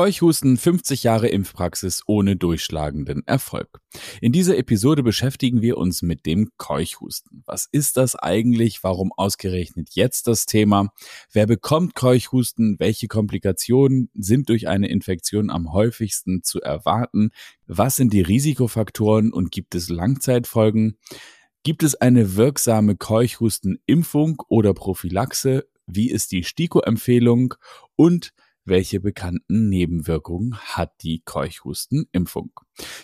Keuchhusten 50 Jahre Impfpraxis ohne durchschlagenden Erfolg. In dieser Episode beschäftigen wir uns mit dem Keuchhusten. Was ist das eigentlich? Warum ausgerechnet jetzt das Thema? Wer bekommt Keuchhusten? Welche Komplikationen sind durch eine Infektion am häufigsten zu erwarten? Was sind die Risikofaktoren und gibt es Langzeitfolgen? Gibt es eine wirksame Keuchhustenimpfung oder Prophylaxe? Wie ist die STIKO-Empfehlung? Und welche bekannten Nebenwirkungen hat die Keuchhustenimpfung?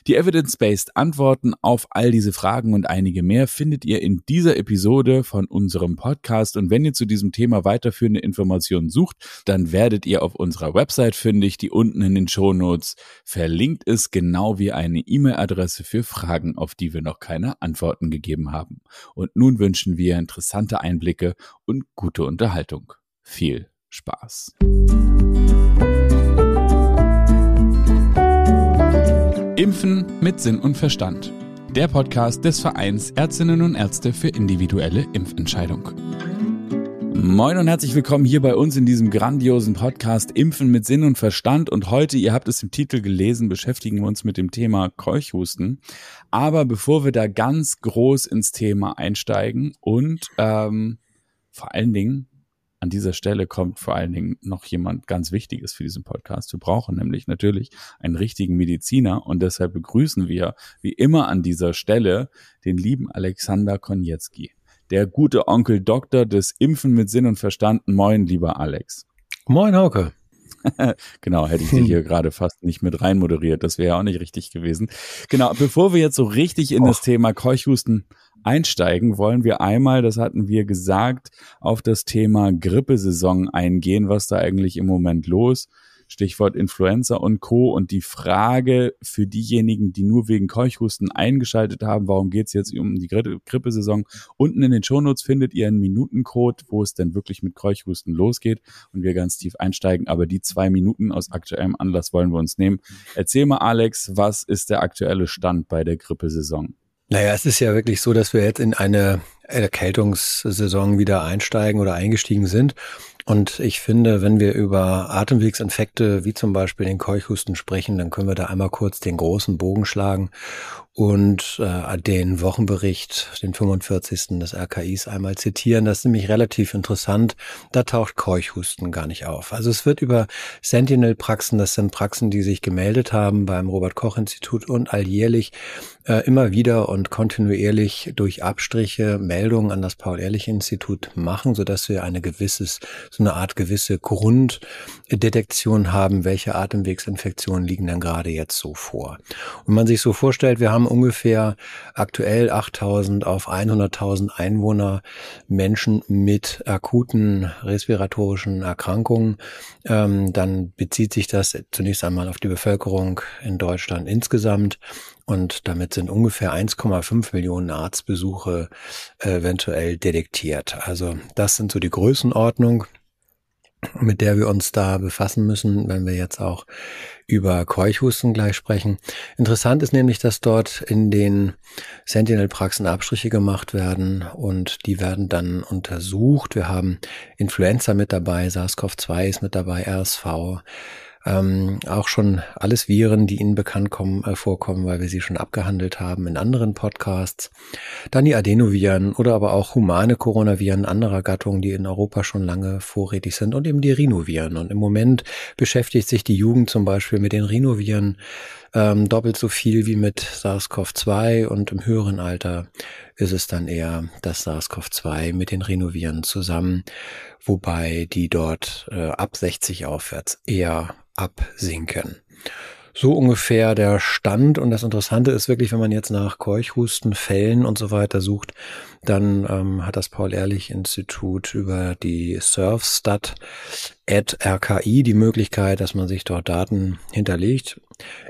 Die evidence-based Antworten auf all diese Fragen und einige mehr findet ihr in dieser Episode von unserem Podcast. Und wenn ihr zu diesem Thema weiterführende Informationen sucht, dann werdet ihr auf unserer Website fündig, die unten in den Shownotes verlinkt ist, genau wie eine E-Mail-Adresse für Fragen, auf die wir noch keine Antworten gegeben haben. Und nun wünschen wir interessante Einblicke und gute Unterhaltung. Viel Spaß. Impfen mit Sinn und Verstand. Der Podcast des Vereins Ärztinnen und Ärzte für individuelle Impfentscheidung. Moin und herzlich willkommen hier bei uns in diesem grandiosen Podcast Impfen mit Sinn und Verstand. Und heute, ihr habt es im Titel gelesen, beschäftigen wir uns mit dem Thema Keuchhusten. Aber bevor wir da ganz groß ins Thema einsteigen und ähm, vor allen Dingen an dieser Stelle kommt vor allen Dingen noch jemand ganz Wichtiges für diesen Podcast. Wir brauchen nämlich natürlich einen richtigen Mediziner und deshalb begrüßen wir wie immer an dieser Stelle den lieben Alexander Konietzki, der gute Onkel Doktor des Impfen mit Sinn und Verstand. Moin, lieber Alex. Moin, Hauke. genau, hätte ich dich hier gerade fast nicht mit rein moderiert. Das wäre ja auch nicht richtig gewesen. Genau, bevor wir jetzt so richtig in Och. das Thema Keuchhusten einsteigen, wollen wir einmal, das hatten wir gesagt, auf das Thema Grippesaison eingehen, was da eigentlich im Moment los. Stichwort Influenza und Co. Und die Frage für diejenigen, die nur wegen Keuchhusten eingeschaltet haben, warum geht's jetzt um die Gri Grippesaison? Unten in den Shownotes findet ihr einen Minutencode, wo es denn wirklich mit Keuchhusten losgeht und wir ganz tief einsteigen. Aber die zwei Minuten aus aktuellem Anlass wollen wir uns nehmen. Erzähl mal, Alex, was ist der aktuelle Stand bei der Grippesaison? Naja, es ist ja wirklich so, dass wir jetzt in eine Erkältungssaison wieder einsteigen oder eingestiegen sind. Und ich finde, wenn wir über Atemwegsinfekte wie zum Beispiel den Keuchhusten sprechen, dann können wir da einmal kurz den großen Bogen schlagen und äh, den Wochenbericht, den 45. des RKIs einmal zitieren. Das ist nämlich relativ interessant. Da taucht Keuchhusten gar nicht auf. Also es wird über Sentinel-Praxen, das sind Praxen, die sich gemeldet haben beim Robert-Koch-Institut und alljährlich äh, immer wieder und kontinuierlich durch Abstriche Meldungen an das Paul-Ehrlich-Institut machen, sodass wir eine gewisses, so eine Art gewisse Grunddetektion haben, welche Atemwegsinfektionen liegen dann gerade jetzt so vor. Und man sich so vorstellt, wir haben ungefähr aktuell 8000 auf 100.000 Einwohner Menschen mit akuten respiratorischen Erkrankungen. Ähm, dann bezieht sich das zunächst einmal auf die Bevölkerung in Deutschland insgesamt. Und damit sind ungefähr 1,5 Millionen Arztbesuche eventuell detektiert. Also das sind so die Größenordnung mit der wir uns da befassen müssen, wenn wir jetzt auch über Keuchhusten gleich sprechen. Interessant ist nämlich, dass dort in den Sentinel-Praxen Abstriche gemacht werden und die werden dann untersucht. Wir haben Influenza mit dabei, SARS-CoV-2 ist mit dabei, RSV, ähm, auch schon alles Viren, die Ihnen bekannt kommen, äh, vorkommen, weil wir sie schon abgehandelt haben in anderen Podcasts. Dann die Adenoviren oder aber auch humane Coronaviren anderer Gattungen, die in Europa schon lange vorrätig sind und eben die Rhinoviren. Und im Moment beschäftigt sich die Jugend zum Beispiel mit den Rhinoviren ähm, doppelt so viel wie mit SARS-CoV-2 und im höheren Alter ist es dann eher das SARS-CoV-2 mit den Rhinoviren zusammen, wobei die dort äh, ab 60 aufwärts eher absinken. So ungefähr der Stand. Und das Interessante ist wirklich, wenn man jetzt nach Keuchhusten, Fällen und so weiter sucht, dann ähm, hat das Paul-Ehrlich-Institut über die Surfstat at RKI die Möglichkeit, dass man sich dort Daten hinterlegt.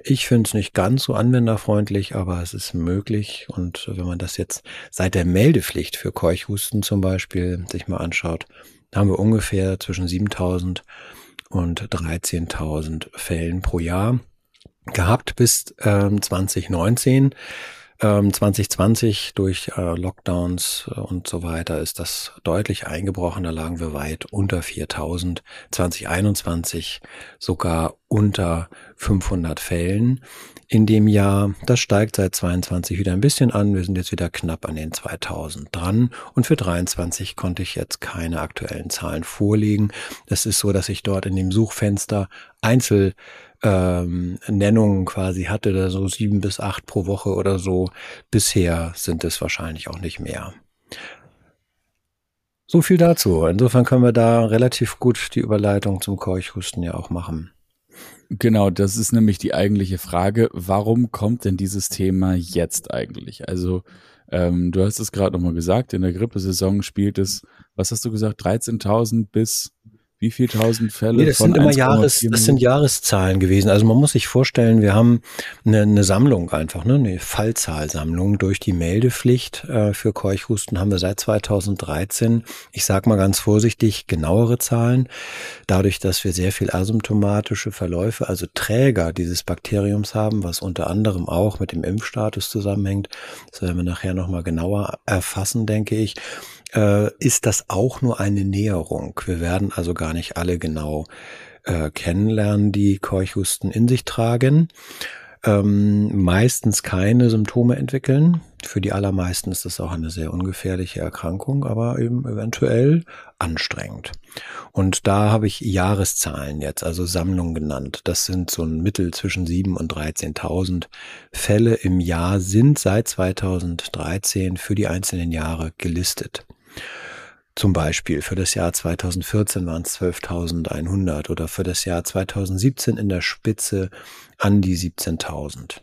Ich finde es nicht ganz so anwenderfreundlich, aber es ist möglich. Und wenn man das jetzt seit der Meldepflicht für Keuchhusten zum Beispiel sich mal anschaut, haben wir ungefähr zwischen 7000 und 13.000 Fällen pro Jahr gehabt bis ähm, 2019. 2020 ähm, durch äh, Lockdowns äh, und so weiter ist das deutlich eingebrochen. Da lagen wir weit unter 4000. 2021 sogar unter 500 Fällen in dem Jahr. Das steigt seit 22 wieder ein bisschen an. Wir sind jetzt wieder knapp an den 2000 dran. Und für 23 konnte ich jetzt keine aktuellen Zahlen vorlegen. Es ist so, dass ich dort in dem Suchfenster Einzel ähm, Nennungen quasi hatte, da so sieben bis acht pro Woche oder so. Bisher sind es wahrscheinlich auch nicht mehr. So viel dazu. Insofern können wir da relativ gut die Überleitung zum Keuchhusten ja auch machen. Genau, das ist nämlich die eigentliche Frage. Warum kommt denn dieses Thema jetzt eigentlich? Also, ähm, du hast es gerade nochmal gesagt, in der Grippesaison spielt es, was hast du gesagt, 13.000 bis wie viel tausend Fälle? Nee, das sind immer Jahres, das sind Jahreszahlen gewesen. Also man muss sich vorstellen, wir haben eine, eine Sammlung einfach, ne, eine Fallzahlsammlung durch die Meldepflicht äh, für Keuchhusten haben wir seit 2013. Ich sag mal ganz vorsichtig genauere Zahlen. Dadurch, dass wir sehr viel asymptomatische Verläufe, also Träger dieses Bakteriums haben, was unter anderem auch mit dem Impfstatus zusammenhängt. Das werden wir nachher nochmal genauer erfassen, denke ich äh, ist das auch nur eine Näherung. Wir werden also gar nicht alle genau äh, kennenlernen, die Keuchhusten in sich tragen. Ähm, meistens keine Symptome entwickeln. Für die allermeisten ist das auch eine sehr ungefährliche Erkrankung, aber eben eventuell anstrengend. Und da habe ich Jahreszahlen jetzt, also Sammlungen genannt. Das sind so ein Mittel zwischen 7.000 und 13.000 Fälle im Jahr sind seit 2013 für die einzelnen Jahre gelistet. Zum Beispiel für das Jahr 2014 waren es 12.100 oder für das Jahr 2017 in der Spitze an die 17.000.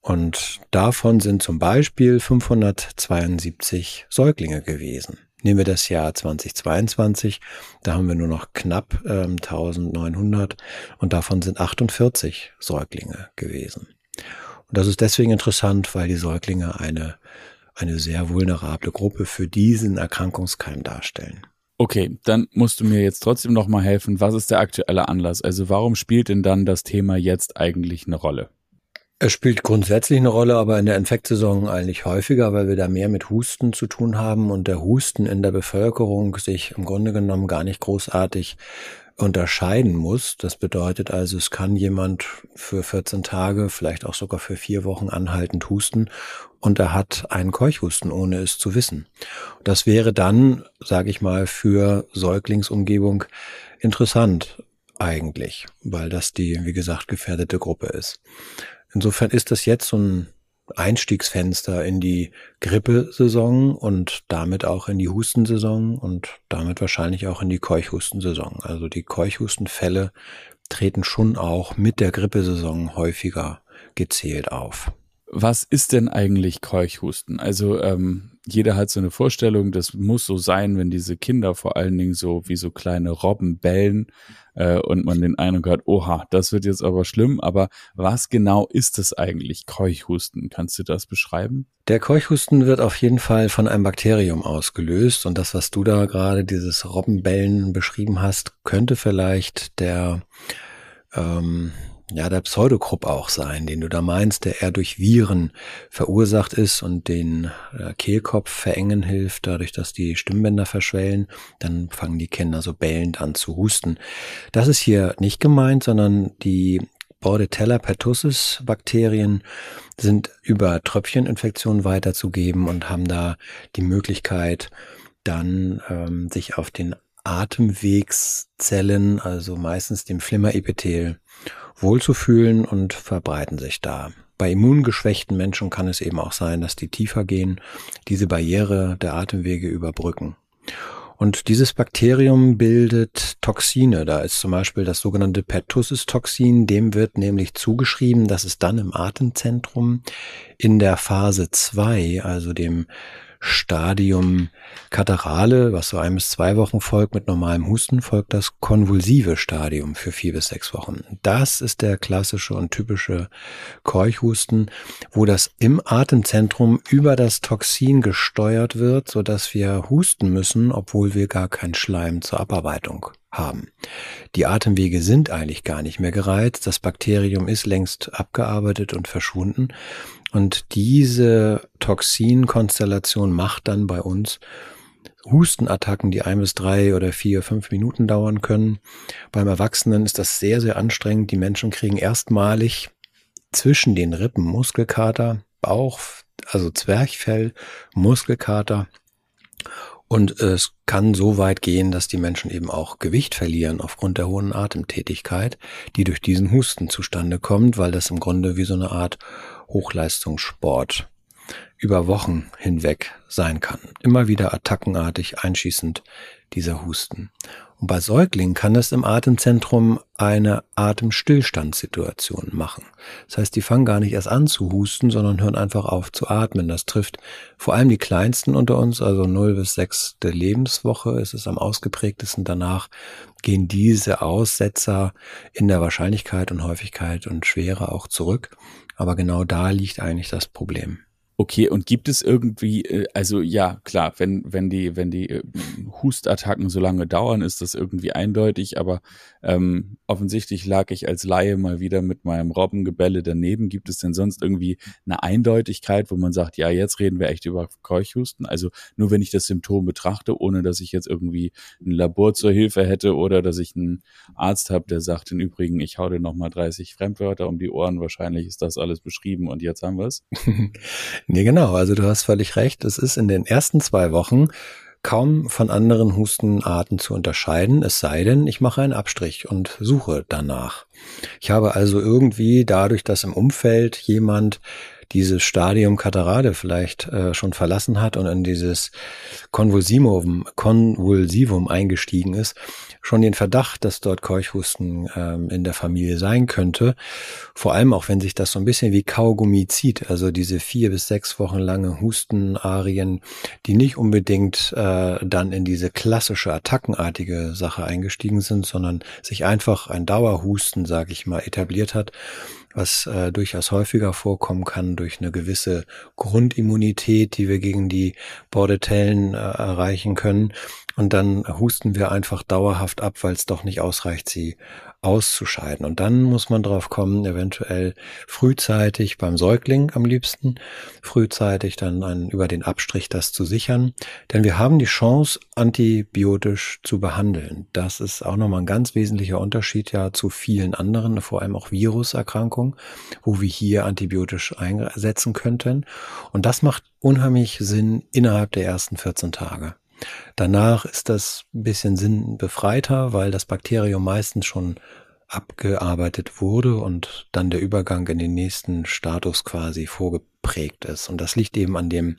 Und davon sind zum Beispiel 572 Säuglinge gewesen. Nehmen wir das Jahr 2022, da haben wir nur noch knapp ähm, 1900 und davon sind 48 Säuglinge gewesen. Und das ist deswegen interessant, weil die Säuglinge eine eine sehr vulnerable Gruppe für diesen Erkrankungskeim darstellen. Okay, dann musst du mir jetzt trotzdem noch mal helfen. Was ist der aktuelle Anlass? Also warum spielt denn dann das Thema jetzt eigentlich eine Rolle? Es spielt grundsätzlich eine Rolle, aber in der Infektsaison eigentlich häufiger, weil wir da mehr mit Husten zu tun haben und der Husten in der Bevölkerung sich im Grunde genommen gar nicht großartig unterscheiden muss. Das bedeutet also, es kann jemand für 14 Tage, vielleicht auch sogar für vier Wochen anhaltend husten und er hat einen Keuchhusten, ohne es zu wissen. Das wäre dann, sage ich mal, für Säuglingsumgebung interessant eigentlich, weil das die, wie gesagt, gefährdete Gruppe ist. Insofern ist das jetzt so ein Einstiegsfenster in die Grippesaison und damit auch in die Hustensaison und damit wahrscheinlich auch in die Keuchhustensaison. Also die Keuchhustenfälle treten schon auch mit der Grippesaison häufiger gezählt auf. Was ist denn eigentlich Keuchhusten? Also ähm, jeder hat so eine Vorstellung, das muss so sein, wenn diese Kinder vor allen Dingen so wie so kleine Robben bellen äh, und man den Eindruck hat, oha, das wird jetzt aber schlimm. Aber was genau ist es eigentlich, Keuchhusten? Kannst du das beschreiben? Der Keuchhusten wird auf jeden Fall von einem Bakterium ausgelöst und das, was du da gerade, dieses Robbenbellen beschrieben hast, könnte vielleicht der ähm, ja, der Pseudogrupp auch sein, den du da meinst, der eher durch Viren verursacht ist und den äh, Kehlkopf verengen hilft, dadurch, dass die Stimmbänder verschwellen, dann fangen die Kinder so bellend an zu husten. Das ist hier nicht gemeint, sondern die Bordetella pertussis Bakterien sind über Tröpfcheninfektionen weiterzugeben und haben da die Möglichkeit, dann ähm, sich auf den Atemwegszellen, also meistens dem Flimmerepithel, wohlzufühlen und verbreiten sich da. Bei immungeschwächten Menschen kann es eben auch sein, dass die tiefer gehen, diese Barriere der Atemwege überbrücken. Und dieses Bakterium bildet Toxine. Da ist zum Beispiel das sogenannte Pertussis-Toxin. Dem wird nämlich zugeschrieben, dass es dann im Atemzentrum in der Phase 2, also dem Stadium Katarale, was so ein bis zwei Wochen folgt mit normalem Husten, folgt das konvulsive Stadium für vier bis sechs Wochen. Das ist der klassische und typische Keuchhusten, wo das im Atemzentrum über das Toxin gesteuert wird, so dass wir husten müssen, obwohl wir gar keinen Schleim zur Abarbeitung haben. Die Atemwege sind eigentlich gar nicht mehr gereizt. Das Bakterium ist längst abgearbeitet und verschwunden. Und diese Toxinkonstellation macht dann bei uns Hustenattacken, die ein bis drei oder vier, fünf Minuten dauern können. Beim Erwachsenen ist das sehr, sehr anstrengend. Die Menschen kriegen erstmalig zwischen den Rippen Muskelkater, Bauch, also Zwerchfell, Muskelkater. Und es kann so weit gehen, dass die Menschen eben auch Gewicht verlieren aufgrund der hohen Atemtätigkeit, die durch diesen Husten zustande kommt, weil das im Grunde wie so eine Art Hochleistungssport über Wochen hinweg sein kann. Immer wieder attackenartig einschießend dieser Husten. Und bei Säuglingen kann es im Atemzentrum eine Atemstillstandssituation machen. Das heißt, die fangen gar nicht erst an zu husten, sondern hören einfach auf zu atmen. Das trifft vor allem die Kleinsten unter uns, also 0 bis 6 der Lebenswoche ist es am ausgeprägtesten. Danach gehen diese Aussetzer in der Wahrscheinlichkeit und Häufigkeit und Schwere auch zurück. Aber genau da liegt eigentlich das Problem. Okay, und gibt es irgendwie, äh, also ja, klar, wenn, wenn die, wenn die äh, Hustattacken so lange dauern, ist das irgendwie eindeutig, aber ähm, offensichtlich lag ich als Laie mal wieder mit meinem Robbengebälle daneben. Gibt es denn sonst irgendwie eine Eindeutigkeit, wo man sagt, ja, jetzt reden wir echt über Keuchhusten? Also nur wenn ich das Symptom betrachte, ohne dass ich jetzt irgendwie ein Labor zur Hilfe hätte oder dass ich einen Arzt habe, der sagt, im Übrigen, ich hau dir nochmal 30 Fremdwörter um die Ohren, wahrscheinlich ist das alles beschrieben und jetzt haben wir es. Nee, genau. Also du hast völlig recht. Es ist in den ersten zwei Wochen kaum von anderen Hustenarten zu unterscheiden, es sei denn, ich mache einen Abstrich und suche danach. Ich habe also irgendwie dadurch, dass im Umfeld jemand dieses Stadium Katarade vielleicht äh, schon verlassen hat und in dieses Konvulsivum, Konvulsivum eingestiegen ist, schon den Verdacht, dass dort Keuchhusten ähm, in der Familie sein könnte. Vor allem auch, wenn sich das so ein bisschen wie Kaugummi zieht, also diese vier bis sechs Wochen lange Hustenarien, die nicht unbedingt äh, dann in diese klassische attackenartige Sache eingestiegen sind, sondern sich einfach ein Dauerhusten, sage ich mal, etabliert hat was äh, durchaus häufiger vorkommen kann durch eine gewisse Grundimmunität, die wir gegen die Bordetellen äh, erreichen können. Und dann husten wir einfach dauerhaft ab, weil es doch nicht ausreicht, sie auszuscheiden. Und dann muss man drauf kommen, eventuell frühzeitig beim Säugling am liebsten, frühzeitig dann ein, über den Abstrich das zu sichern. Denn wir haben die Chance, antibiotisch zu behandeln. Das ist auch nochmal ein ganz wesentlicher Unterschied ja zu vielen anderen, vor allem auch Viruserkrankungen, wo wir hier antibiotisch einsetzen könnten. Und das macht unheimlich Sinn innerhalb der ersten 14 Tage. Danach ist das ein bisschen sinnbefreiter, weil das Bakterium meistens schon abgearbeitet wurde und dann der Übergang in den nächsten Status quasi vorgeprägt ist. Und das liegt eben an dem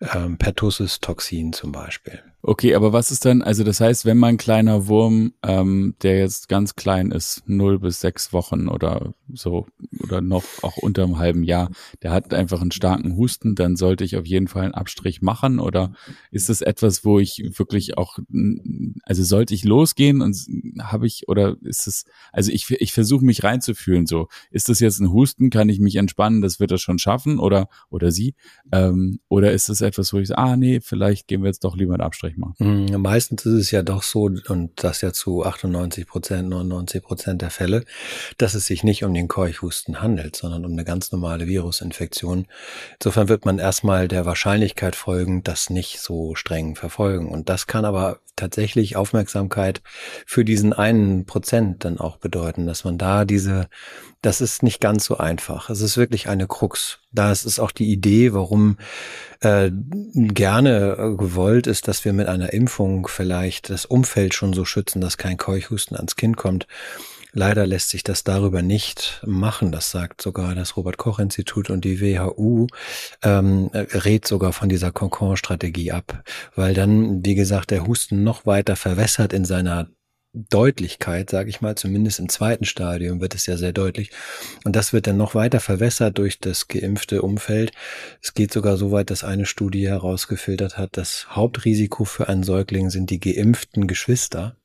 ähm, Pertussis-Toxin zum Beispiel. Okay, aber was ist dann, also das heißt, wenn mein kleiner Wurm, ähm, der jetzt ganz klein ist, null bis sechs Wochen oder so, oder noch auch unter einem halben Jahr, der hat einfach einen starken Husten, dann sollte ich auf jeden Fall einen Abstrich machen oder ist das etwas, wo ich wirklich auch, also sollte ich losgehen und habe ich, oder ist es, also ich, ich versuche mich reinzufühlen so, ist das jetzt ein Husten, kann ich mich entspannen, das wird er schon schaffen oder, oder sie, ähm, oder ist das etwas, wo ich sage, ah nee, vielleicht gehen wir jetzt doch lieber einen Abstrich ich mal. Mm, meistens ist es ja doch so, und das ja zu 98 Prozent, 99 Prozent der Fälle, dass es sich nicht um den Keuchhusten handelt, sondern um eine ganz normale Virusinfektion. Insofern wird man erstmal der Wahrscheinlichkeit folgen, das nicht so streng verfolgen. Und das kann aber tatsächlich Aufmerksamkeit für diesen einen Prozent dann auch bedeuten, dass man da diese, das ist nicht ganz so einfach. Es ist wirklich eine Krux. Da ist auch die Idee, warum äh, gerne gewollt ist, dass wir mit einer Impfung vielleicht das Umfeld schon so schützen, dass kein Keuchhusten ans Kind kommt. Leider lässt sich das darüber nicht machen. Das sagt sogar das Robert Koch Institut und die WHU ähm, rät sogar von dieser Concon-Strategie ab, weil dann, wie gesagt, der Husten noch weiter verwässert in seiner Deutlichkeit, sage ich mal, zumindest im zweiten Stadium wird es ja sehr deutlich. Und das wird dann noch weiter verwässert durch das geimpfte Umfeld. Es geht sogar so weit, dass eine Studie herausgefiltert hat, das Hauptrisiko für einen Säugling sind die geimpften Geschwister.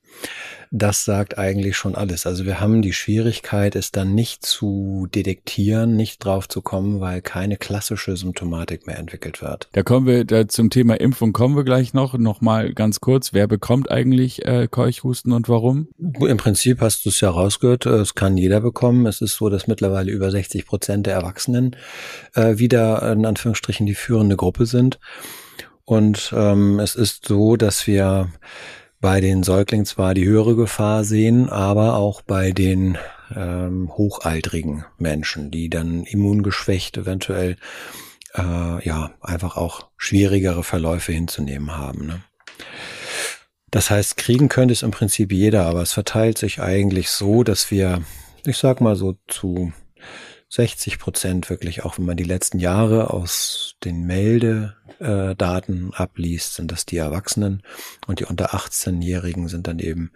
Das sagt eigentlich schon alles. Also wir haben die Schwierigkeit, es dann nicht zu detektieren, nicht drauf zu kommen, weil keine klassische Symptomatik mehr entwickelt wird. Da kommen wir da zum Thema Impfung kommen wir gleich noch. Noch mal ganz kurz: Wer bekommt eigentlich äh, Keuchhusten und warum? Im Prinzip hast du es ja rausgehört. Äh, es kann jeder bekommen. Es ist so, dass mittlerweile über 60 Prozent der Erwachsenen äh, wieder in Anführungsstrichen die führende Gruppe sind. Und ähm, es ist so, dass wir bei den Säuglingen zwar die höhere Gefahr sehen, aber auch bei den ähm, hochaltrigen Menschen, die dann immungeschwächt eventuell äh, ja einfach auch schwierigere Verläufe hinzunehmen haben. Ne? Das heißt, kriegen könnte es im Prinzip jeder, aber es verteilt sich eigentlich so, dass wir, ich sag mal so zu 60 Prozent wirklich, auch wenn man die letzten Jahre aus den Meldedaten abliest, sind das die Erwachsenen und die unter 18-Jährigen sind dann eben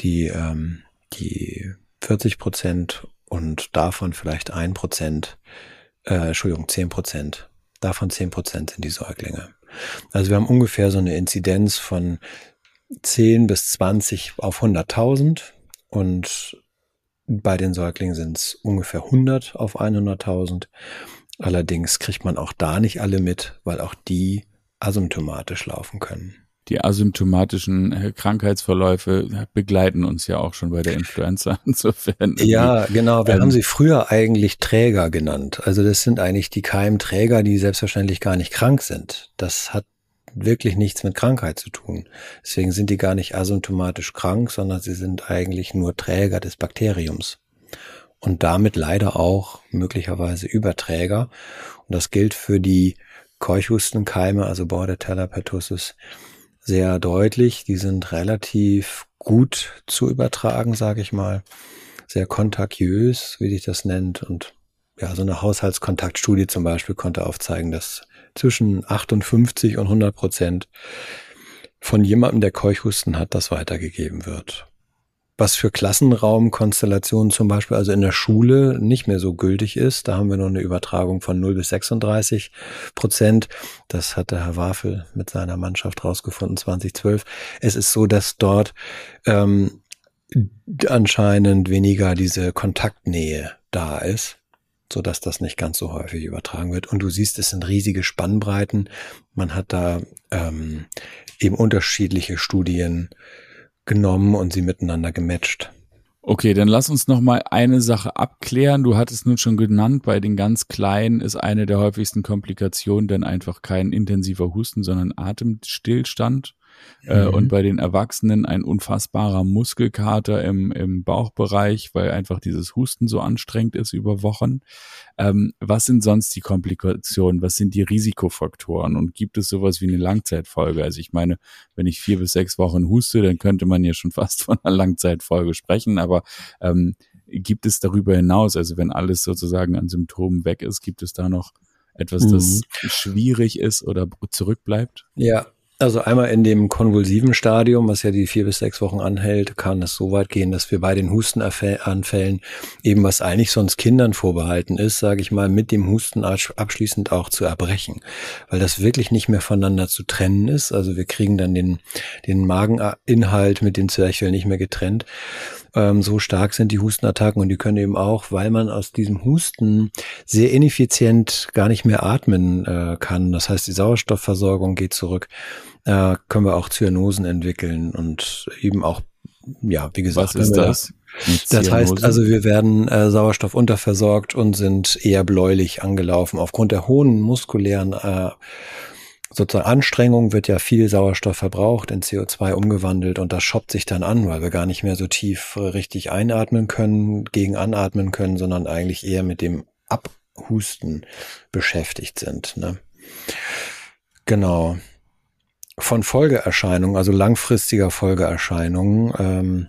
die, ähm, die 40 Prozent und davon vielleicht ein Prozent, äh, Entschuldigung, 10 Prozent. Davon 10 Prozent sind die Säuglinge. Also wir haben ungefähr so eine Inzidenz von 10 bis 20 auf 100.000 und bei den Säuglingen sind es ungefähr 100 auf 100.000. Allerdings kriegt man auch da nicht alle mit, weil auch die asymptomatisch laufen können. Die asymptomatischen äh, Krankheitsverläufe begleiten uns ja auch schon bei der Influenza insofern. Ja, genau. Wir ähm, haben sie früher eigentlich Träger genannt. Also das sind eigentlich die Keimträger, die selbstverständlich gar nicht krank sind. Das hat wirklich nichts mit Krankheit zu tun. Deswegen sind die gar nicht asymptomatisch krank, sondern sie sind eigentlich nur Träger des Bakteriums. Und damit leider auch möglicherweise Überträger. Und das gilt für die Keuchhustenkeime, also Bordetella pertussis, sehr deutlich. Die sind relativ gut zu übertragen, sage ich mal. Sehr kontagiös, wie sich das nennt. Und ja, so eine Haushaltskontaktstudie zum Beispiel konnte aufzeigen, dass zwischen 58 und 100 Prozent von jemandem, der Keuchhusten hat, das weitergegeben wird. Was für Klassenraumkonstellationen zum Beispiel, also in der Schule, nicht mehr so gültig ist. Da haben wir nur eine Übertragung von 0 bis 36 Prozent. Das hat der Herr Wafel mit seiner Mannschaft rausgefunden 2012. Es ist so, dass dort ähm, anscheinend weniger diese Kontaktnähe da ist so dass das nicht ganz so häufig übertragen wird. Und du siehst, es sind riesige Spannbreiten. Man hat da ähm, eben unterschiedliche Studien genommen und sie miteinander gematcht. Okay, dann lass uns noch mal eine Sache abklären. Du hattest nun schon genannt, bei den ganz Kleinen ist eine der häufigsten Komplikationen dann einfach kein intensiver Husten, sondern Atemstillstand. Äh, mhm. und bei den Erwachsenen ein unfassbarer Muskelkater im, im Bauchbereich, weil einfach dieses Husten so anstrengend ist über Wochen. Ähm, was sind sonst die Komplikationen? Was sind die Risikofaktoren? Und gibt es sowas wie eine Langzeitfolge? Also ich meine, wenn ich vier bis sechs Wochen huste, dann könnte man ja schon fast von einer Langzeitfolge sprechen, aber ähm, gibt es darüber hinaus, also wenn alles sozusagen an Symptomen weg ist, gibt es da noch etwas, das mhm. schwierig ist oder zurückbleibt? Ja, also einmal in dem konvulsiven Stadium, was ja die vier bis sechs Wochen anhält, kann es so weit gehen, dass wir bei den Hustenanfällen eben was eigentlich sonst Kindern vorbehalten ist, sage ich mal, mit dem Husten abschließend auch zu erbrechen, weil das wirklich nicht mehr voneinander zu trennen ist. Also wir kriegen dann den, den Mageninhalt mit den Zwerchfällen nicht mehr getrennt. Ähm, so stark sind die Hustenattacken und die können eben auch, weil man aus diesem Husten sehr ineffizient gar nicht mehr atmen äh, kann. Das heißt, die Sauerstoffversorgung geht zurück. Äh, können wir auch Zyanosen entwickeln und eben auch, ja, wie gesagt, was ist das? Das heißt also, wir werden äh, Sauerstoff unterversorgt und sind eher bläulich angelaufen. Aufgrund der hohen muskulären äh, sozusagen Anstrengung wird ja viel Sauerstoff verbraucht, in CO2 umgewandelt und das schoppt sich dann an, weil wir gar nicht mehr so tief richtig einatmen können, gegen anatmen können, sondern eigentlich eher mit dem Abhusten beschäftigt sind. Ne? Genau. Von Folgeerscheinungen, also langfristiger Folgeerscheinungen, ähm,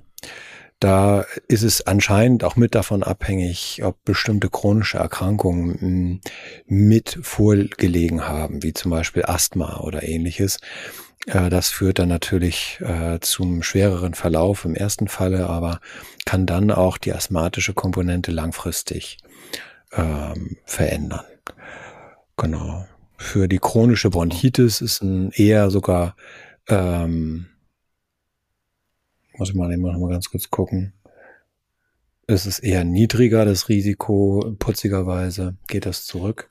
da ist es anscheinend auch mit davon abhängig, ob bestimmte chronische Erkrankungen hm, mit vorgelegen haben, wie zum Beispiel Asthma oder ähnliches. Äh, das führt dann natürlich äh, zum schwereren Verlauf im ersten Falle, aber kann dann auch die asthmatische Komponente langfristig ähm, verändern. Genau. Für die chronische Bronchitis ist ein eher sogar ähm, muss ich mal eben noch mal ganz kurz gucken. Es ist eher niedriger, das Risiko, putzigerweise geht das zurück.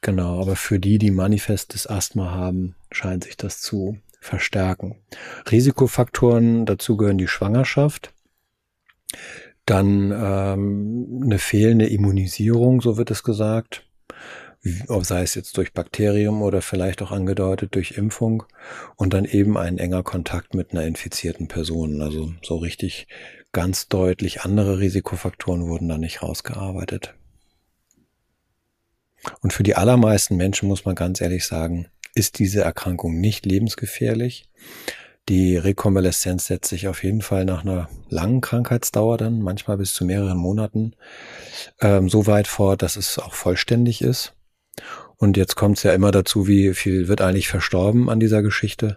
Genau, aber für die, die manifestes Asthma haben, scheint sich das zu verstärken. Risikofaktoren, dazu gehören die Schwangerschaft, dann ähm, eine fehlende Immunisierung, so wird es gesagt, sei es jetzt durch Bakterium oder vielleicht auch angedeutet durch Impfung und dann eben ein enger Kontakt mit einer infizierten Person. Also so richtig ganz deutlich andere Risikofaktoren wurden da nicht rausgearbeitet. Und für die allermeisten Menschen muss man ganz ehrlich sagen, ist diese Erkrankung nicht lebensgefährlich. Die Rekonvaleszenz setzt sich auf jeden Fall nach einer langen Krankheitsdauer dann, manchmal bis zu mehreren Monaten, ähm, so weit fort, dass es auch vollständig ist. Und jetzt kommt es ja immer dazu, wie viel wird eigentlich verstorben an dieser Geschichte.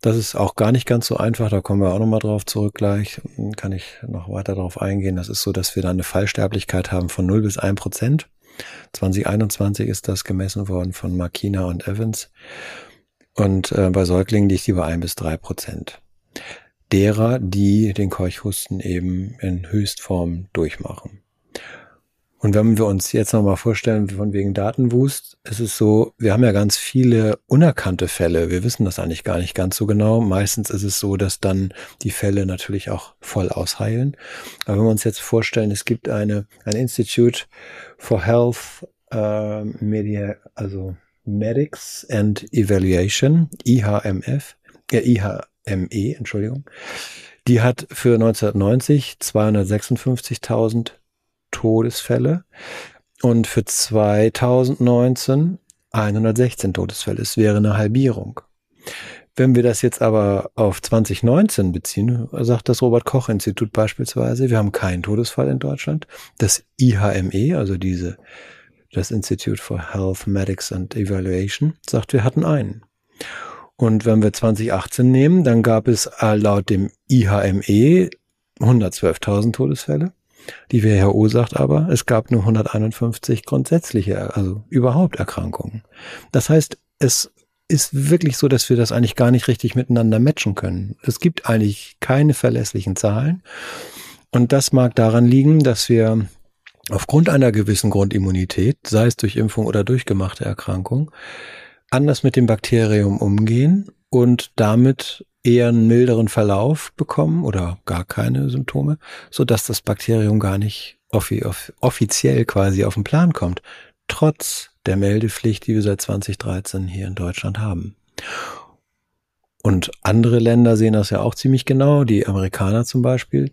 Das ist auch gar nicht ganz so einfach, da kommen wir auch nochmal drauf zurück gleich, kann ich noch weiter darauf eingehen. Das ist so, dass wir da eine Fallsterblichkeit haben von 0 bis 1 Prozent. 2021 ist das gemessen worden von Makina und Evans. Und äh, bei Säuglingen liegt die bei 1 bis 3 Prozent. Derer, die den Keuchhusten eben in Höchstform durchmachen. Und wenn wir uns jetzt nochmal vorstellen, von wegen Datenwust, es ist so, wir haben ja ganz viele unerkannte Fälle. Wir wissen das eigentlich gar nicht ganz so genau. Meistens ist es so, dass dann die Fälle natürlich auch voll ausheilen. Aber wenn wir uns jetzt vorstellen, es gibt eine, ein Institute for Health äh, Media, also Medics and Evaluation, IHMF, äh, IHME, Entschuldigung. Die hat für 1990 256.000 Todesfälle und für 2019 116 Todesfälle. Es wäre eine Halbierung. Wenn wir das jetzt aber auf 2019 beziehen, sagt das Robert Koch Institut beispielsweise, wir haben keinen Todesfall in Deutschland. Das IHME, also diese, das Institute for Health Medics and Evaluation, sagt, wir hatten einen. Und wenn wir 2018 nehmen, dann gab es laut dem IHME 112.000 Todesfälle. Die WHO sagt aber, es gab nur 151 grundsätzliche, also überhaupt Erkrankungen. Das heißt, es ist wirklich so, dass wir das eigentlich gar nicht richtig miteinander matchen können. Es gibt eigentlich keine verlässlichen Zahlen. Und das mag daran liegen, dass wir aufgrund einer gewissen Grundimmunität, sei es durch Impfung oder durchgemachte Erkrankung, anders mit dem Bakterium umgehen und damit eher einen milderen Verlauf bekommen oder gar keine Symptome, so dass das Bakterium gar nicht offi off offiziell quasi auf den Plan kommt, trotz der Meldepflicht, die wir seit 2013 hier in Deutschland haben. Und andere Länder sehen das ja auch ziemlich genau. Die Amerikaner zum Beispiel,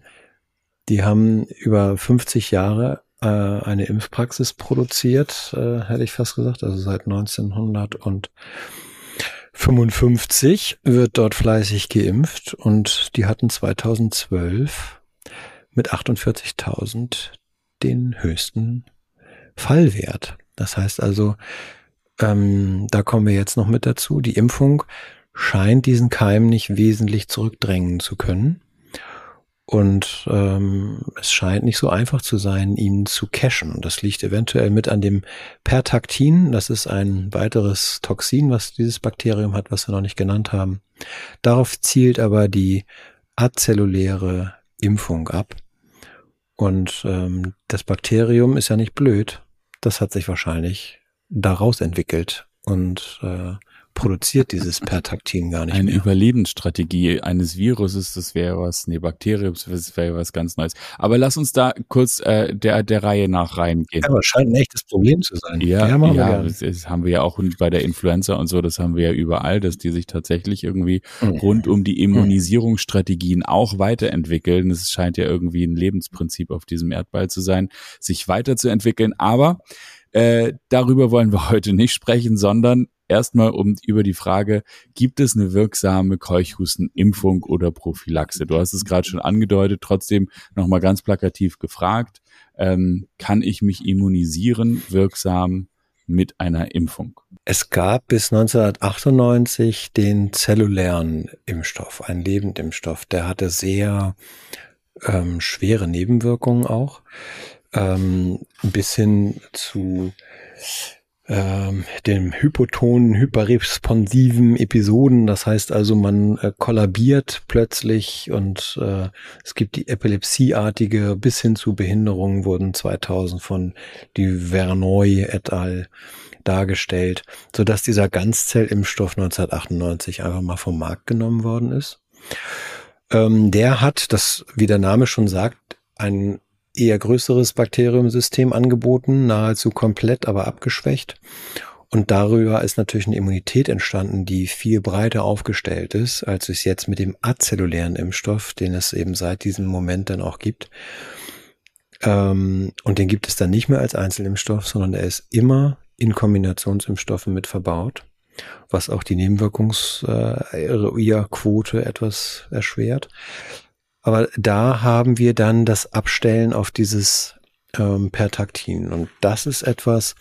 die haben über 50 Jahre äh, eine Impfpraxis produziert, äh, hätte ich fast gesagt, also seit 1900 und 55 wird dort fleißig geimpft und die hatten 2012 mit 48.000 den höchsten Fallwert. Das heißt also, ähm, da kommen wir jetzt noch mit dazu, die Impfung scheint diesen Keim nicht wesentlich zurückdrängen zu können. Und ähm, es scheint nicht so einfach zu sein, ihn zu cachen. Das liegt eventuell mit an dem Pertaktin. Das ist ein weiteres Toxin, was dieses Bakterium hat, was wir noch nicht genannt haben. Darauf zielt aber die azelluläre Impfung ab. Und ähm, das Bakterium ist ja nicht blöd. Das hat sich wahrscheinlich daraus entwickelt und äh, produziert dieses Pertaktin gar nicht Eine mehr. Überlebensstrategie eines Viruses, das wäre was, nee, Bakteriums, das wäre was ganz Neues. Aber lass uns da kurz äh, der, der Reihe nach reingehen. Ja, aber scheint ein echtes Problem zu sein. Ja, ja, ja das, das, haben wir ja auch bei der Influenza und so, das haben wir ja überall, dass die sich tatsächlich irgendwie mhm. rund um die Immunisierungsstrategien auch weiterentwickeln. Es scheint ja irgendwie ein Lebensprinzip auf diesem Erdball zu sein, sich weiterzuentwickeln. Aber äh, darüber wollen wir heute nicht sprechen, sondern erstmal um über die Frage, gibt es eine wirksame Keuchhustenimpfung oder Prophylaxe? Du hast es gerade schon angedeutet, trotzdem nochmal ganz plakativ gefragt, ähm, kann ich mich immunisieren wirksam mit einer Impfung? Es gab bis 1998 den zellulären Impfstoff, einen Lebendimpfstoff. Der hatte sehr ähm, schwere Nebenwirkungen auch, ähm, bis hin zu ähm, dem hypotonen, hyperresponsiven Episoden. Das heißt also, man äh, kollabiert plötzlich und äh, es gibt die epilepsieartige bis hin zu Behinderungen wurden 2000 von die Vernoy et al. dargestellt, sodass dieser Ganzzellimpfstoff 1998 einfach mal vom Markt genommen worden ist. Ähm, der hat, das wie der Name schon sagt, ein eher größeres Bakteriumsystem angeboten, nahezu komplett, aber abgeschwächt. Und darüber ist natürlich eine Immunität entstanden, die viel breiter aufgestellt ist, als es jetzt mit dem azellulären Impfstoff, den es eben seit diesem Moment dann auch gibt. Ähm, und den gibt es dann nicht mehr als Einzelimpfstoff, sondern er ist immer in Kombinationsimpfstoffen mit verbaut, was auch die Nebenwirkungsquote äh, etwas erschwert. Aber da haben wir dann das Abstellen auf dieses ähm, Pertaktin. Und das ist etwas,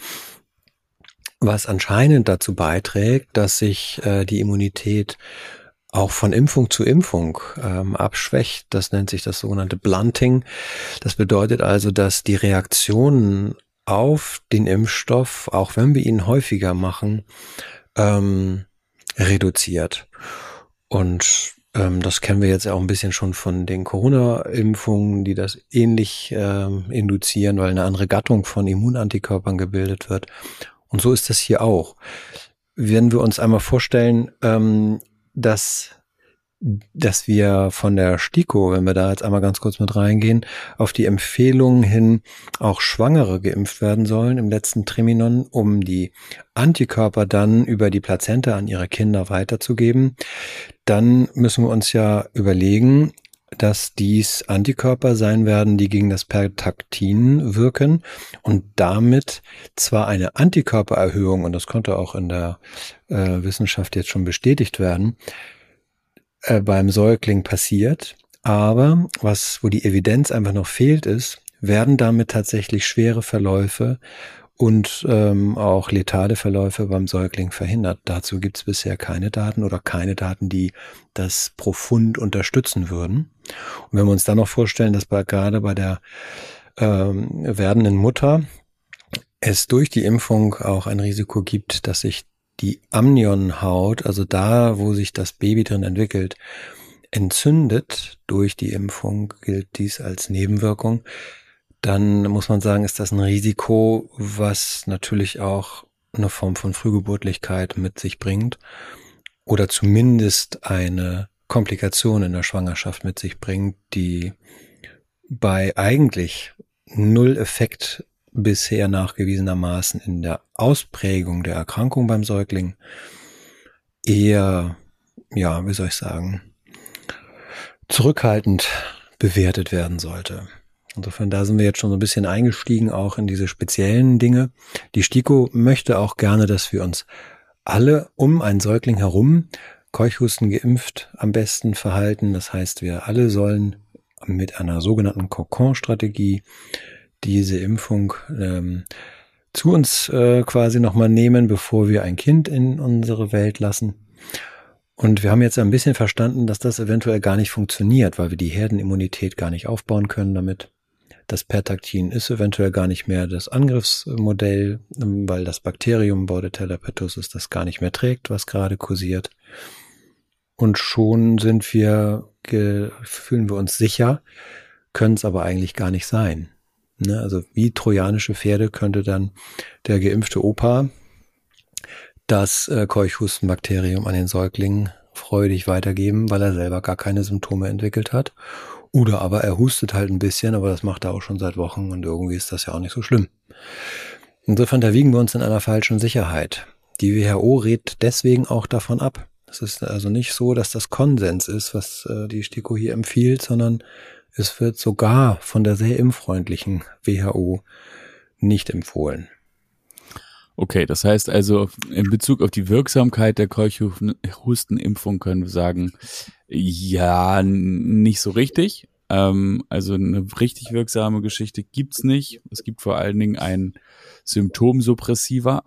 was anscheinend dazu beiträgt, dass sich äh, die Immunität auch von Impfung zu Impfung ähm, abschwächt. Das nennt sich das sogenannte Blunting. Das bedeutet also, dass die Reaktionen auf den Impfstoff, auch wenn wir ihn häufiger machen, ähm, reduziert. Und ähm, das kennen wir jetzt auch ein bisschen schon von den Corona-Impfungen, die das ähnlich ähm, induzieren, weil eine andere Gattung von Immunantikörpern gebildet wird. Und so ist das hier auch. Wenn wir uns einmal vorstellen, ähm, dass dass wir von der STIKO, wenn wir da jetzt einmal ganz kurz mit reingehen, auf die Empfehlung hin auch Schwangere geimpft werden sollen im letzten Triminon, um die Antikörper dann über die Plazenta an ihre Kinder weiterzugeben, dann müssen wir uns ja überlegen, dass dies Antikörper sein werden, die gegen das Pertaktin wirken und damit zwar eine Antikörpererhöhung, und das konnte auch in der äh, Wissenschaft jetzt schon bestätigt werden, äh, beim Säugling passiert. Aber was, wo die Evidenz einfach noch fehlt, ist, werden damit tatsächlich schwere Verläufe und ähm, auch letale Verläufe beim Säugling verhindert. Dazu gibt es bisher keine Daten oder keine Daten, die das profund unterstützen würden. Und wenn wir uns dann noch vorstellen, dass bei, gerade bei der ähm, werdenden Mutter es durch die Impfung auch ein Risiko gibt, dass sich die Amnionhaut, also da, wo sich das Baby drin entwickelt, entzündet durch die Impfung, gilt dies als Nebenwirkung, dann muss man sagen, ist das ein Risiko, was natürlich auch eine Form von Frühgeburtlichkeit mit sich bringt oder zumindest eine Komplikation in der Schwangerschaft mit sich bringt, die bei eigentlich null Effekt bisher nachgewiesenermaßen in der Ausprägung der Erkrankung beim Säugling eher, ja, wie soll ich sagen, zurückhaltend bewertet werden sollte. Insofern, da sind wir jetzt schon so ein bisschen eingestiegen, auch in diese speziellen Dinge. Die STIKO möchte auch gerne, dass wir uns alle um einen Säugling herum Keuchhusten geimpft am besten verhalten. Das heißt, wir alle sollen mit einer sogenannten Kokon-Strategie diese Impfung ähm, zu uns äh, quasi nochmal nehmen, bevor wir ein Kind in unsere Welt lassen. Und wir haben jetzt ein bisschen verstanden, dass das eventuell gar nicht funktioniert, weil wir die Herdenimmunität gar nicht aufbauen können damit. Das Pertaktin ist eventuell gar nicht mehr das Angriffsmodell, weil das Bakterium Bordetella pertussis das gar nicht mehr trägt, was gerade kursiert. Und schon sind wir, fühlen wir uns sicher, können es aber eigentlich gar nicht sein. Ne? Also wie trojanische Pferde könnte dann der geimpfte Opa das äh, Keuchhustenbakterium an den Säuglingen freudig weitergeben, weil er selber gar keine Symptome entwickelt hat. Oder aber er hustet halt ein bisschen, aber das macht er auch schon seit Wochen und irgendwie ist das ja auch nicht so schlimm. Insofern, da wiegen wir uns in einer falschen Sicherheit. Die WHO rät deswegen auch davon ab. Es ist also nicht so, dass das Konsens ist, was äh, die STIKO hier empfiehlt, sondern es wird sogar von der sehr impffreundlichen WHO nicht empfohlen. Okay, das heißt also, in Bezug auf die Wirksamkeit der Keuchhustenimpfung können wir sagen, ja, nicht so richtig. Ähm, also eine richtig wirksame Geschichte gibt's nicht. Es gibt vor allen Dingen ein Symptomsuppressiva.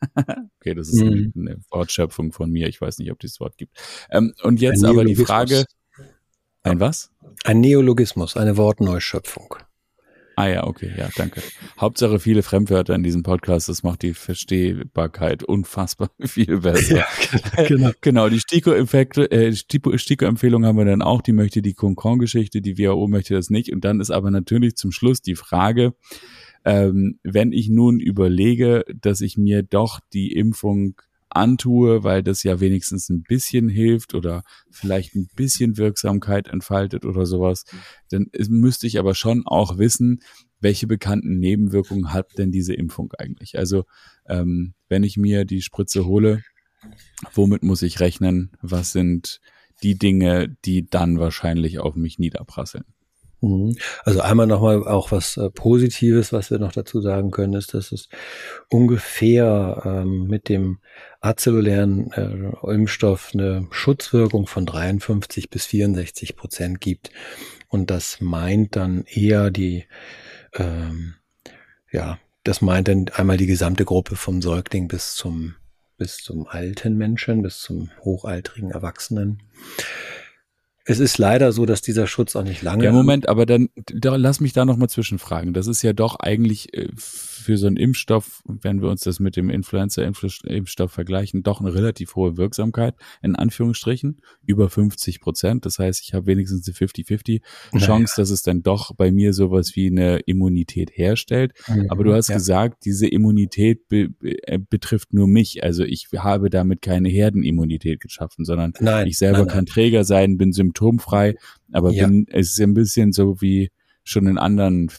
okay, das ist mhm. eine Wortschöpfung von mir. Ich weiß nicht, ob dieses Wort gibt. Ähm, und jetzt aber die Frage. Ein was? Ein Neologismus, eine Wortneuschöpfung. Ah ja, okay, ja, danke. Hauptsache viele Fremdwörter in diesem Podcast, das macht die Verstehbarkeit unfassbar viel besser. Ja, genau. genau, die STIKO-Empfehlung äh, STIKO haben wir dann auch, die möchte die Concon-Geschichte, die WHO möchte das nicht. Und dann ist aber natürlich zum Schluss die Frage, ähm, wenn ich nun überlege, dass ich mir doch die Impfung antue, weil das ja wenigstens ein bisschen hilft oder vielleicht ein bisschen Wirksamkeit entfaltet oder sowas, dann müsste ich aber schon auch wissen, welche bekannten Nebenwirkungen hat denn diese Impfung eigentlich? Also ähm, wenn ich mir die Spritze hole, womit muss ich rechnen? Was sind die Dinge, die dann wahrscheinlich auf mich niederprasseln? Mhm. Also einmal nochmal auch was äh, Positives, was wir noch dazu sagen können, ist, dass es ungefähr ähm, mit dem azellulären äh, Impfstoff eine Schutzwirkung von 53 bis 64 Prozent gibt. Und das meint dann eher die, ähm, ja, das meint dann einmal die gesamte Gruppe vom Säugling bis zum bis zum alten Menschen, bis zum hochaltrigen Erwachsenen. Es ist leider so, dass dieser Schutz auch nicht lange. Ja, Moment, aber dann da, lass mich da nochmal zwischenfragen. Das ist ja doch eigentlich äh, für so einen Impfstoff, wenn wir uns das mit dem Influenza-Impfstoff vergleichen, doch eine relativ hohe Wirksamkeit, in Anführungsstrichen, über 50 Prozent. Das heißt, ich habe wenigstens eine 50-50 Chance, naja. dass es dann doch bei mir sowas wie eine Immunität herstellt. Mhm, Aber du hast ja. gesagt, diese Immunität be äh, betrifft nur mich. Also ich habe damit keine Herdenimmunität geschaffen, sondern nein, ich selber nein, nein. kann Träger sein, bin symptomfrei, aber ja. bin, es ist ein bisschen so wie schon in anderen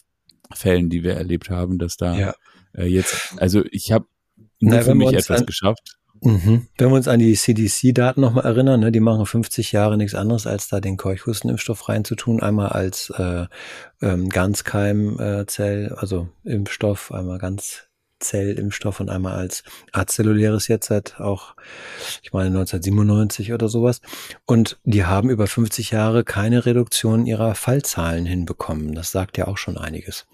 Fällen, die wir erlebt haben, dass da ja. äh, jetzt, also ich habe nur für mich etwas an, geschafft. Mhm. Wenn wir uns an die CDC-Daten nochmal erinnern, ne, die machen 50 Jahre nichts anderes, als da den Keuchhustenimpfstoff reinzutun. Einmal als äh, ähm, Ganzkeimzell, äh, also Impfstoff, einmal ganz Zellimpfstoff und einmal als azelluläres jetzt seit auch, ich meine 1997 oder sowas. Und die haben über 50 Jahre keine Reduktion ihrer Fallzahlen hinbekommen. Das sagt ja auch schon einiges.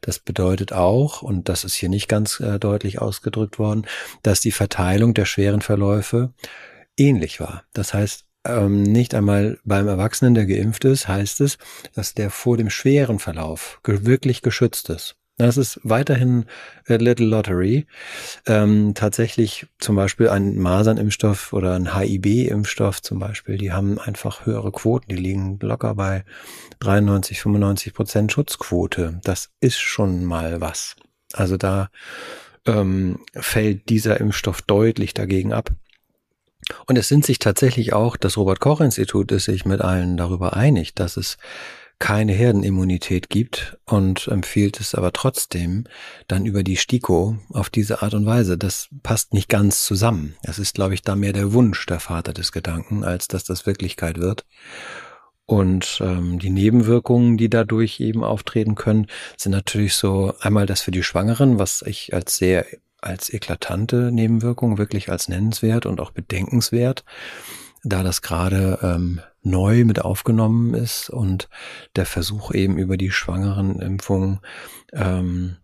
Das bedeutet auch, und das ist hier nicht ganz äh, deutlich ausgedrückt worden, dass die Verteilung der schweren Verläufe ähnlich war. Das heißt, ähm, nicht einmal beim Erwachsenen, der geimpft ist, heißt es, dass der vor dem schweren Verlauf wirklich geschützt ist. Das ist weiterhin a little lottery. Ähm, tatsächlich zum Beispiel ein Masernimpfstoff oder ein HIB-Impfstoff zum Beispiel, die haben einfach höhere Quoten. Die liegen locker bei 93, 95 Prozent Schutzquote. Das ist schon mal was. Also da ähm, fällt dieser Impfstoff deutlich dagegen ab. Und es sind sich tatsächlich auch, das Robert Koch Institut ist sich mit allen darüber einig, dass es keine Herdenimmunität gibt und empfiehlt es aber trotzdem dann über die STIKO auf diese Art und Weise. Das passt nicht ganz zusammen. Es ist, glaube ich, da mehr der Wunsch der Vater des Gedanken, als dass das Wirklichkeit wird. Und ähm, die Nebenwirkungen, die dadurch eben auftreten können, sind natürlich so einmal das für die Schwangeren, was ich als sehr als eklatante Nebenwirkung wirklich als nennenswert und auch bedenkenswert da das gerade ähm, neu mit aufgenommen ist und der Versuch eben über die Schwangeren-Impfung ähm,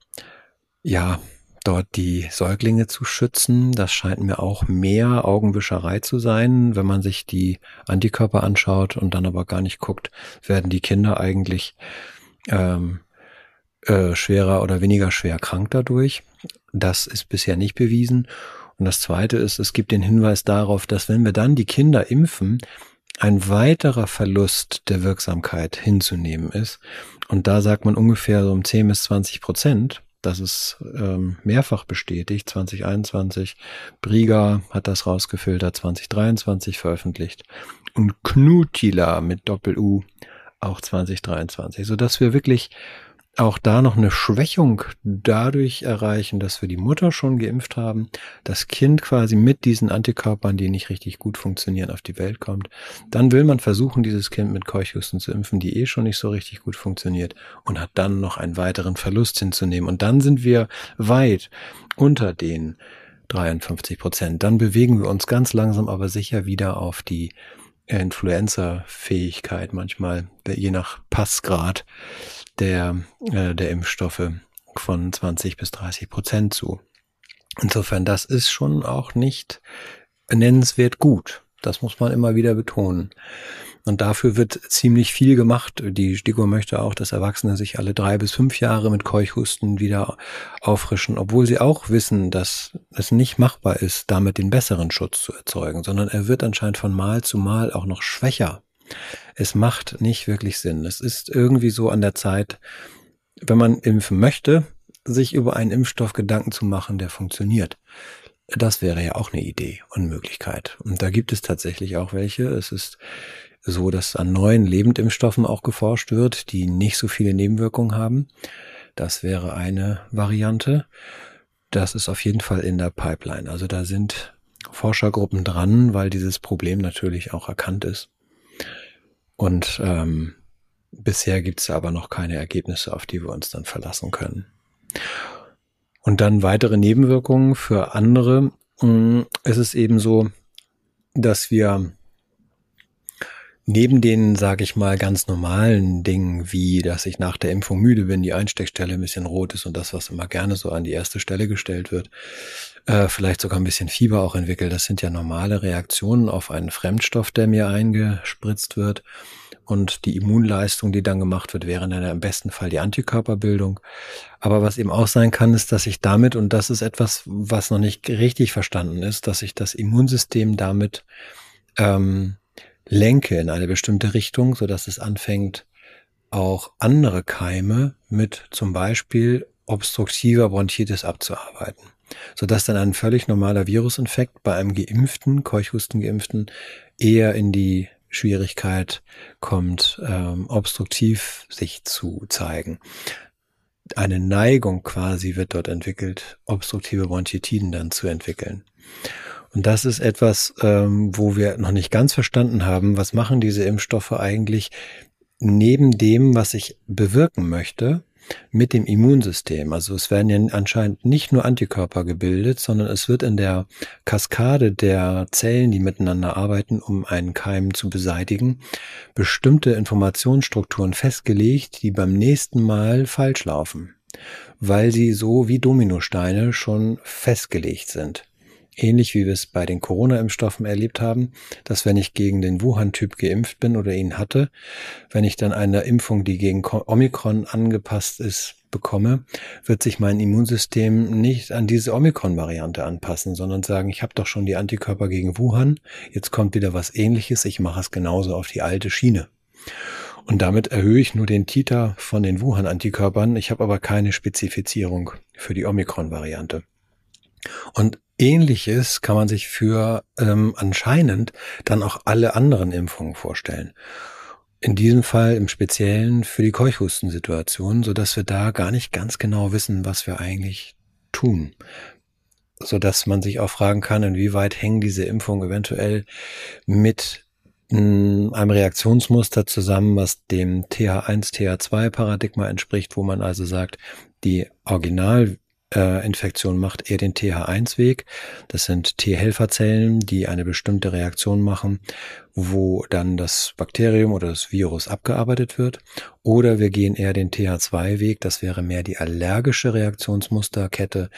ja dort die Säuglinge zu schützen. Das scheint mir auch mehr Augenwischerei zu sein, wenn man sich die Antikörper anschaut und dann aber gar nicht guckt, werden die Kinder eigentlich ähm, äh, schwerer oder weniger schwer krank dadurch. Das ist bisher nicht bewiesen. Und das Zweite ist, es gibt den Hinweis darauf, dass wenn wir dann die Kinder impfen, ein weiterer Verlust der Wirksamkeit hinzunehmen ist. Und da sagt man ungefähr so um 10 bis 20 Prozent. Das ist ähm, mehrfach bestätigt. 2021, Briga hat das rausgefiltert, 2023 veröffentlicht. Und Knutila mit Doppel-U auch 2023, sodass wir wirklich auch da noch eine Schwächung dadurch erreichen, dass wir die Mutter schon geimpft haben, das Kind quasi mit diesen Antikörpern, die nicht richtig gut funktionieren, auf die Welt kommt. Dann will man versuchen, dieses Kind mit Keuchhusten zu impfen, die eh schon nicht so richtig gut funktioniert und hat dann noch einen weiteren Verlust hinzunehmen. Und dann sind wir weit unter den 53 Prozent. Dann bewegen wir uns ganz langsam aber sicher wieder auf die Influenza-Fähigkeit manchmal, je nach Passgrad der, äh, der Impfstoffe von 20 bis 30 Prozent zu. Insofern, das ist schon auch nicht nennenswert gut. Das muss man immer wieder betonen. Und dafür wird ziemlich viel gemacht. Die STIKO möchte auch, dass Erwachsene sich alle drei bis fünf Jahre mit Keuchhusten wieder auffrischen, obwohl sie auch wissen, dass es nicht machbar ist, damit den besseren Schutz zu erzeugen, sondern er wird anscheinend von Mal zu Mal auch noch schwächer. Es macht nicht wirklich Sinn. Es ist irgendwie so an der Zeit, wenn man impfen möchte, sich über einen Impfstoff Gedanken zu machen, der funktioniert. Das wäre ja auch eine Idee und Möglichkeit. Und da gibt es tatsächlich auch welche. Es ist so, dass an neuen Lebendimpfstoffen auch geforscht wird, die nicht so viele Nebenwirkungen haben. Das wäre eine Variante. Das ist auf jeden Fall in der Pipeline. Also da sind Forschergruppen dran, weil dieses Problem natürlich auch erkannt ist. Und ähm, bisher gibt es aber noch keine Ergebnisse, auf die wir uns dann verlassen können. Und dann weitere Nebenwirkungen für andere. Mm, es ist eben so, dass wir Neben den, sage ich mal, ganz normalen Dingen, wie dass ich nach der Impfung müde bin, die Einsteckstelle ein bisschen rot ist und das, was immer gerne so an die erste Stelle gestellt wird, äh, vielleicht sogar ein bisschen Fieber auch entwickelt, das sind ja normale Reaktionen auf einen Fremdstoff, der mir eingespritzt wird. Und die Immunleistung, die dann gemacht wird, wäre dann im besten Fall die Antikörperbildung. Aber was eben auch sein kann, ist, dass ich damit, und das ist etwas, was noch nicht richtig verstanden ist, dass ich das Immunsystem damit ähm, lenke in eine bestimmte Richtung, so dass es anfängt, auch andere Keime mit zum Beispiel obstruktiver Bronchitis abzuarbeiten, so dass dann ein völlig normaler Virusinfekt bei einem geimpften, Keuchhustengeimpften eher in die Schwierigkeit kommt, ähm, obstruktiv sich zu zeigen. Eine Neigung quasi wird dort entwickelt, obstruktive Bronchitiden dann zu entwickeln. Und das ist etwas, ähm, wo wir noch nicht ganz verstanden haben, was machen diese Impfstoffe eigentlich neben dem, was ich bewirken möchte, mit dem Immunsystem. Also es werden ja anscheinend nicht nur Antikörper gebildet, sondern es wird in der Kaskade der Zellen, die miteinander arbeiten, um einen Keim zu beseitigen, bestimmte Informationsstrukturen festgelegt, die beim nächsten Mal falsch laufen, weil sie so wie Dominosteine schon festgelegt sind ähnlich wie wir es bei den Corona-Impfstoffen erlebt haben, dass wenn ich gegen den Wuhan-Typ geimpft bin oder ihn hatte, wenn ich dann eine Impfung, die gegen Omikron angepasst ist, bekomme, wird sich mein Immunsystem nicht an diese Omikron-Variante anpassen, sondern sagen, ich habe doch schon die Antikörper gegen Wuhan, jetzt kommt wieder was ähnliches, ich mache es genauso auf die alte Schiene. Und damit erhöhe ich nur den Titer von den Wuhan-Antikörpern, ich habe aber keine Spezifizierung für die Omikron-Variante. Und Ähnliches kann man sich für ähm, anscheinend dann auch alle anderen Impfungen vorstellen. In diesem Fall im Speziellen für die Keuchhustensituation, so dass wir da gar nicht ganz genau wissen, was wir eigentlich tun. So dass man sich auch fragen kann, inwieweit hängen diese Impfungen eventuell mit hm, einem Reaktionsmuster zusammen, was dem TH1, TH2 Paradigma entspricht, wo man also sagt, die Original Infektion macht eher den TH1-Weg. Das sind T-Helferzellen, die eine bestimmte Reaktion machen, wo dann das Bakterium oder das Virus abgearbeitet wird. Oder wir gehen eher den TH2-Weg, das wäre mehr die allergische Reaktionsmusterkette.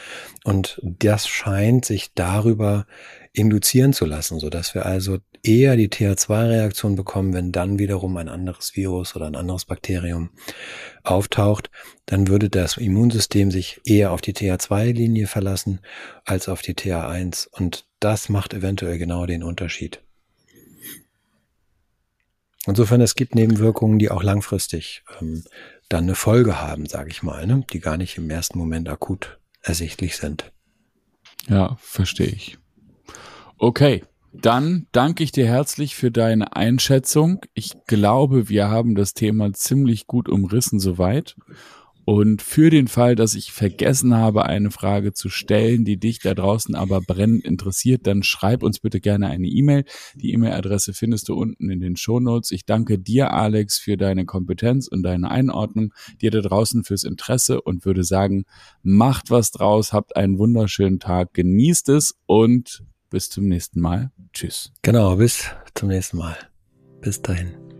Und das scheint sich darüber induzieren zu lassen, so dass wir also eher die TH2-Reaktion bekommen, wenn dann wiederum ein anderes Virus oder ein anderes Bakterium auftaucht, dann würde das Immunsystem sich eher auf die TH2-Linie verlassen als auf die TH1 und das macht eventuell genau den Unterschied. Insofern, es gibt Nebenwirkungen, die auch langfristig ähm, dann eine Folge haben, sage ich mal, ne? die gar nicht im ersten Moment akut ersichtlich sind. Ja, verstehe ich. Okay, dann danke ich dir herzlich für deine Einschätzung. Ich glaube, wir haben das Thema ziemlich gut umrissen soweit. Und für den Fall, dass ich vergessen habe, eine Frage zu stellen, die dich da draußen aber brennend interessiert, dann schreib uns bitte gerne eine E-Mail. Die E-Mail-Adresse findest du unten in den Show Notes. Ich danke dir, Alex, für deine Kompetenz und deine Einordnung, dir da draußen fürs Interesse und würde sagen, macht was draus, habt einen wunderschönen Tag, genießt es und bis zum nächsten Mal. Tschüss. Genau, bis zum nächsten Mal. Bis dahin.